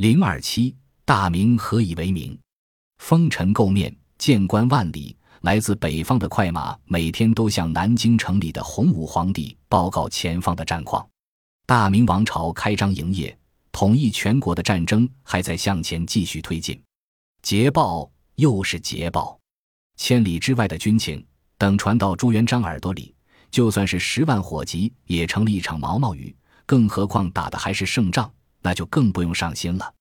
零二七，大明何以为名？风尘垢面，见官万里。来自北方的快马每天都向南京城里的洪武皇帝报告前方的战况。大明王朝开张营业，统一全国的战争还在向前继续推进。捷报又是捷报，千里之外的军情等传到朱元璋耳朵里，就算是十万火急也成了一场毛毛雨。更何况打的还是胜仗，那就更不用上心了。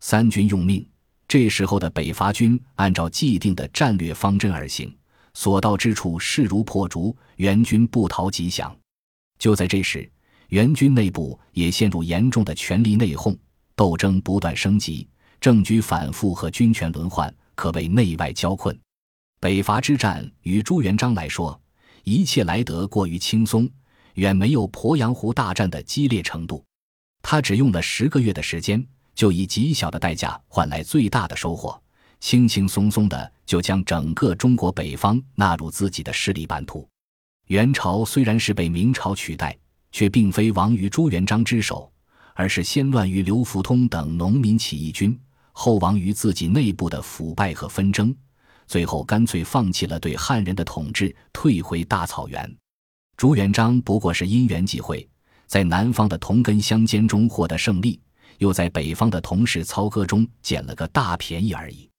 三军用命。这时候的北伐军按照既定的战略方针而行，所到之处势如破竹，援军不逃吉祥。就在这时，援军内部也陷入严重的权力内讧，斗争不断升级，政局反复和军权轮换，可谓内外交困。北伐之战与朱元璋来说，一切来得过于轻松，远没有鄱阳湖大战的激烈程度。他只用了十个月的时间。就以极小的代价换来最大的收获，轻轻松松的就将整个中国北方纳入自己的势力版图。元朝虽然是被明朝取代，却并非亡于朱元璋之手，而是先乱于刘福通等农民起义军，后亡于自己内部的腐败和纷争，最后干脆放弃了对汉人的统治，退回大草原。朱元璋不过是因缘际会，在南方的同根相间中获得胜利。又在北方的同室操戈中捡了个大便宜而已。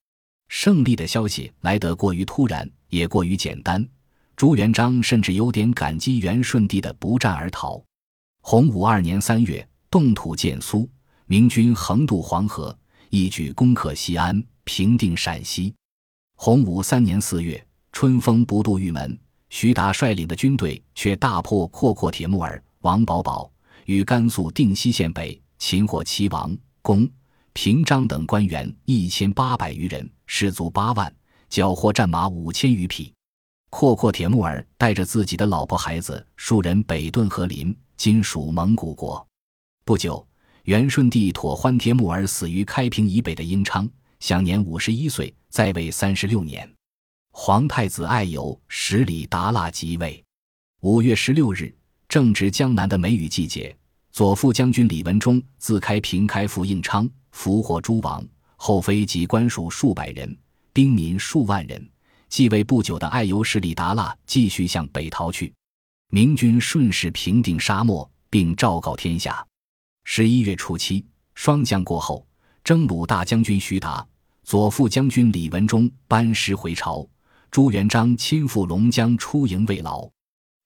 胜利的消息来得过于突然，也过于简单。朱元璋甚至有点感激元顺帝的不战而逃。洪武二年三月，动土建苏，明军横渡黄河，一举攻克西安，平定陕西。洪武三年四月，春风不度玉门，徐达率领的军队却大破阔阔铁木儿、王保保，与甘肃定西县北。擒获齐王、公、平章等官员一千八百余人，士卒八万，缴获战马五千余匹。阔阔铁木儿带着自己的老婆孩子数人北遁和林（今属蒙古国）。不久，元顺帝妥欢帖木儿死于开平以北的英昌，享年五十一岁，在位三十六年。皇太子爱友十里达腊即位。五月十六日，正值江南的梅雨季节。左副将军李文忠自开平开赴应昌，俘获诸王后妃及官属数百人，兵民数万人。继位不久的爱由势力达腊继续向北逃去，明军顺势平定沙漠，并昭告天下。十一月初七，霜降过后，征虏大将军徐达、左副将军李文忠班师回朝。朱元璋亲赴龙江出营慰劳。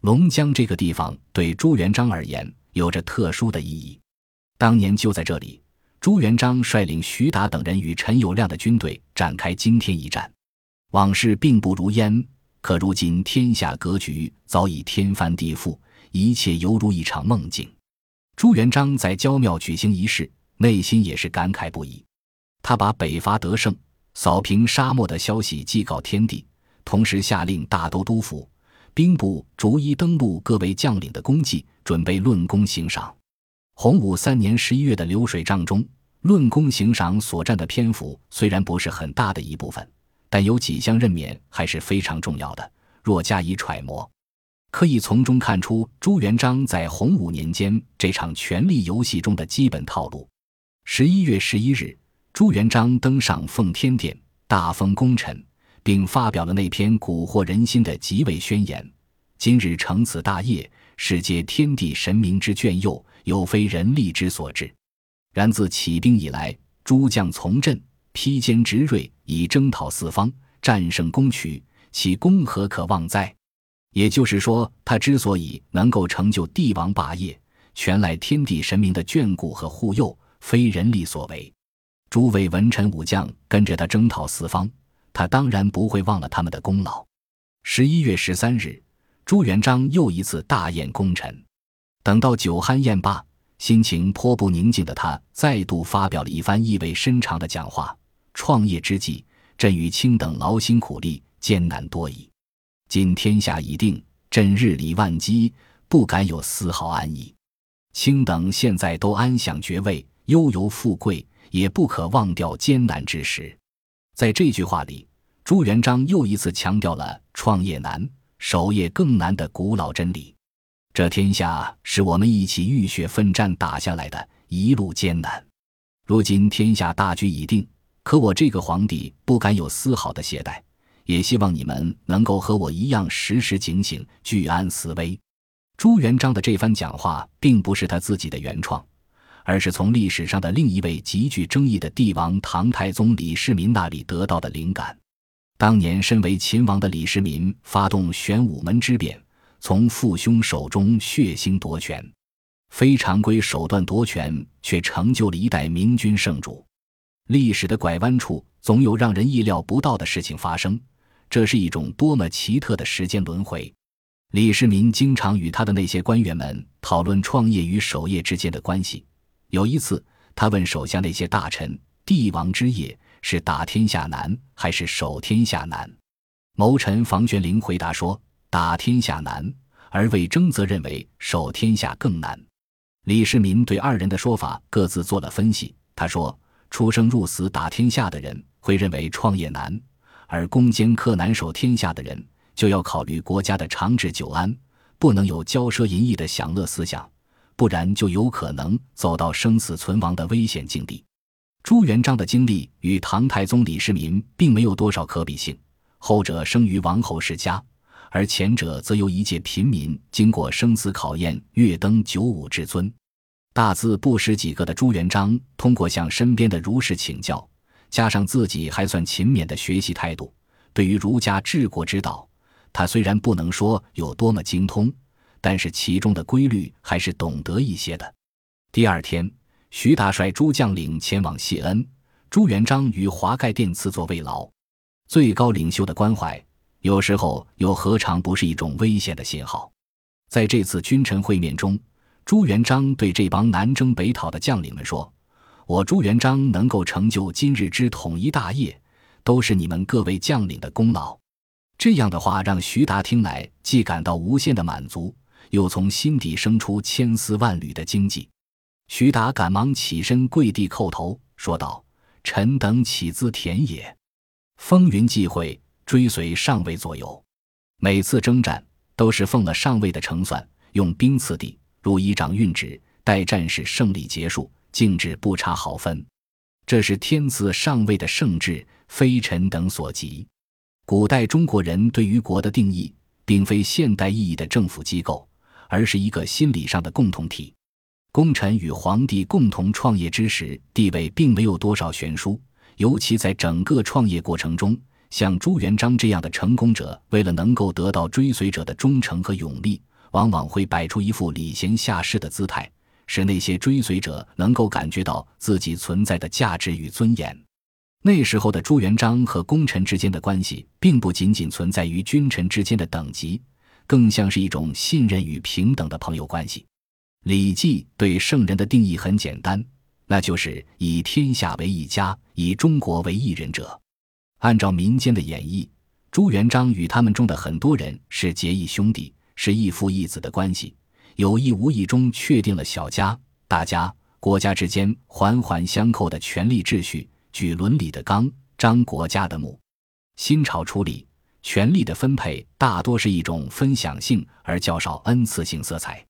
龙江这个地方对朱元璋而言。有着特殊的意义。当年就在这里，朱元璋率领徐达等人与陈友谅的军队展开惊天一战。往事并不如烟，可如今天下格局早已天翻地覆，一切犹如一场梦境。朱元璋在焦庙举行仪式，内心也是感慨不已。他把北伐得胜、扫平沙漠的消息祭告天地，同时下令大都督府。兵部逐一登录各位将领的功绩，准备论功行赏。洪武三年十一月的流水账中，论功行赏所占的篇幅虽然不是很大的一部分，但有几项任免还是非常重要的。若加以揣摩，可以从中看出朱元璋在洪武年间这场权力游戏中的基本套路。十一月十一日，朱元璋登上奉天殿，大封功臣。并发表了那篇蛊惑人心的即位宣言：“今日成此大业，是借天地神明之眷佑，有非人力之所至。然自起兵以来，诸将从阵，披坚执锐，以征讨四方，战胜攻取，其功何可忘哉？”也就是说，他之所以能够成就帝王霸业，全赖天地神明的眷顾和护佑，非人力所为。诸位文臣武将跟着他征讨四方。他当然不会忘了他们的功劳。十一月十三日，朱元璋又一次大宴功臣。等到酒酣宴罢，心情颇不宁静的他再度发表了一番意味深长的讲话：“创业之际，朕与卿等劳心苦力，艰难多矣。今天下已定，朕日理万机，不敢有丝毫安逸。卿等现在都安享爵位，悠游富贵，也不可忘掉艰难之时。”在这句话里，朱元璋又一次强调了“创业难，守业更难”的古老真理。这天下是我们一起浴血奋战打下来的，一路艰难。如今天下大局已定，可我这个皇帝不敢有丝毫的懈怠，也希望你们能够和我一样时时警醒，居安思危。朱元璋的这番讲话并不是他自己的原创，而是从历史上的另一位极具争议的帝王唐太宗李世民那里得到的灵感。当年身为秦王的李世民发动玄武门之变，从父兄手中血腥夺权。非常规手段夺权，却成就了一代明君圣主。历史的拐弯处，总有让人意料不到的事情发生。这是一种多么奇特的时间轮回！李世民经常与他的那些官员们讨论创业与守业之间的关系。有一次，他问手下那些大臣：“帝王之业是打天下难，还是守天下难？”谋臣房玄龄回答说：“打天下难。”而魏征则认为守天下更难。李世民对二人的说法各自做了分析。他说：“出生入死打天下的人会认为创业难，而攻坚克难守天下的人就要考虑国家的长治久安，不能有骄奢淫逸的享乐思想，不然就有可能走到生死存亡的危险境地。”朱元璋的经历与唐太宗李世民并没有多少可比性，后者生于王侯世家。而前者则由一介平民经过生死考验，跃登九五至尊。大字不识几个的朱元璋，通过向身边的儒士请教，加上自己还算勤勉的学习态度，对于儒家治国之道，他虽然不能说有多么精通，但是其中的规律还是懂得一些的。第二天，徐达率诸将领前往谢恩，朱元璋于华盖殿赐座慰劳。最高领袖的关怀。有时候又何尝不是一种危险的信号？在这次君臣会面中，朱元璋对这帮南征北讨的将领们说：“我朱元璋能够成就今日之统一大业，都是你们各位将领的功劳。”这样的话让徐达听来既感到无限的满足，又从心底生出千丝万缕的惊悸。徐达赶忙起身跪地叩头，说道：“臣等岂自田也？风云际会。”追随上位左右，每次征战都是奉了上位的成算，用兵次第，如一掌运旨，待战事胜利结束，静止不差毫分。这是天赐上位的圣旨，非臣等所及。古代中国人对于国的定义，并非现代意义的政府机构，而是一个心理上的共同体。功臣与皇帝共同创业之时，地位并没有多少悬殊，尤其在整个创业过程中。像朱元璋这样的成功者，为了能够得到追随者的忠诚和勇力，往往会摆出一副礼贤下士的姿态，使那些追随者能够感觉到自己存在的价值与尊严。那时候的朱元璋和功臣之间的关系，并不仅仅存在于君臣之间的等级，更像是一种信任与平等的朋友关系。《礼记》对圣人的定义很简单，那就是以天下为一家，以中国为一人者。按照民间的演绎，朱元璋与他们中的很多人是结义兄弟，是义父义子的关系，有意无意中确定了小家、大家、国家之间环环相扣的权力秩序，举伦理的纲，张国家的目。新朝初立，权力的分配大多是一种分享性而较少恩赐性色彩，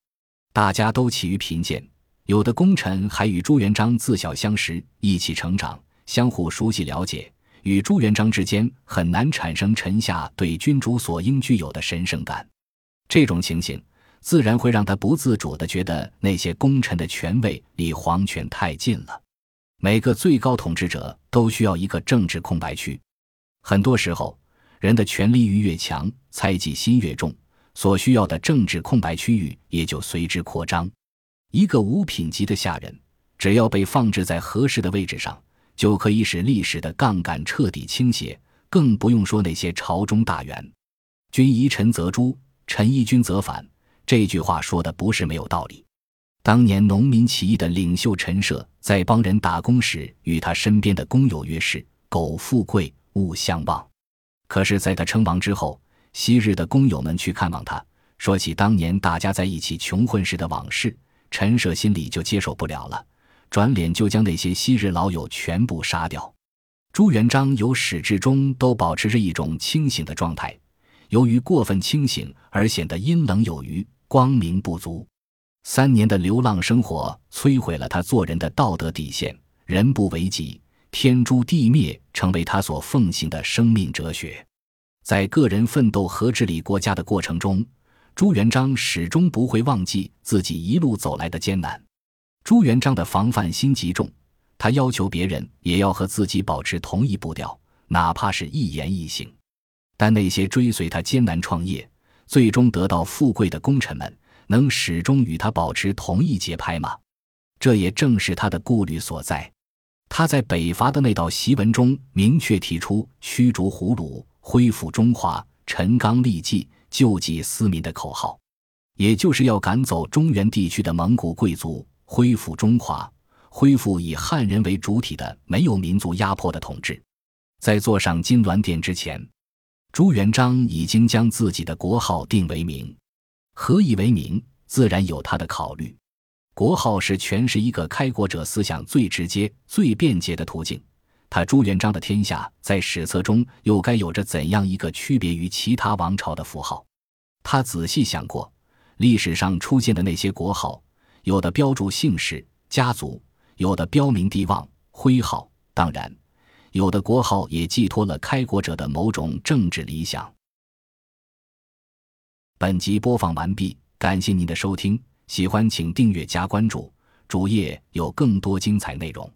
大家都起于贫贱，有的功臣还与朱元璋自小相识，一起成长，相互熟悉了解。与朱元璋之间很难产生臣下对君主所应具有的神圣感，这种情形自然会让他不自主地觉得那些功臣的权位离皇权太近了。每个最高统治者都需要一个政治空白区，很多时候，人的权力欲越强，猜忌心越重，所需要的政治空白区域也就随之扩张。一个五品级的下人，只要被放置在合适的位置上。就可以使历史的杠杆彻底倾斜，更不用说那些朝中大员。君疑臣则诛，臣疑君则反。这句话说的不是没有道理。当年农民起义的领袖陈涉，在帮人打工时，与他身边的工友曰：“是苟富贵，勿相忘。”可是，在他称王之后，昔日的工友们去看望他，说起当年大家在一起穷混时的往事，陈涉心里就接受不了了。转脸就将那些昔日老友全部杀掉。朱元璋由始至终都保持着一种清醒的状态，由于过分清醒而显得阴冷有余、光明不足。三年的流浪生活摧毁了他做人的道德底线，人不为己，天诛地灭，成为他所奉行的生命哲学。在个人奋斗和治理国家的过程中，朱元璋始终不会忘记自己一路走来的艰难。朱元璋的防范心极重，他要求别人也要和自己保持同一步调，哪怕是一言一行。但那些追随他艰难创业、最终得到富贵的功臣们，能始终与他保持同一节拍吗？这也正是他的顾虑所在。他在北伐的那道檄文中明确提出驱逐胡虏。恢复中华、陈刚立纪、救济私民的口号，也就是要赶走中原地区的蒙古贵族，恢复中华，恢复以汉人为主体的没有民族压迫的统治。在坐上金銮殿之前，朱元璋已经将自己的国号定为明。何以为明？自然有他的考虑。国号是诠释一个开国者思想最直接、最便捷的途径。他朱元璋的天下，在史册中又该有着怎样一个区别于其他王朝的符号？他仔细想过，历史上出现的那些国号，有的标注姓氏、家族，有的标明帝望、徽号，当然，有的国号也寄托了开国者的某种政治理想。本集播放完毕，感谢您的收听，喜欢请订阅加关注，主页有更多精彩内容。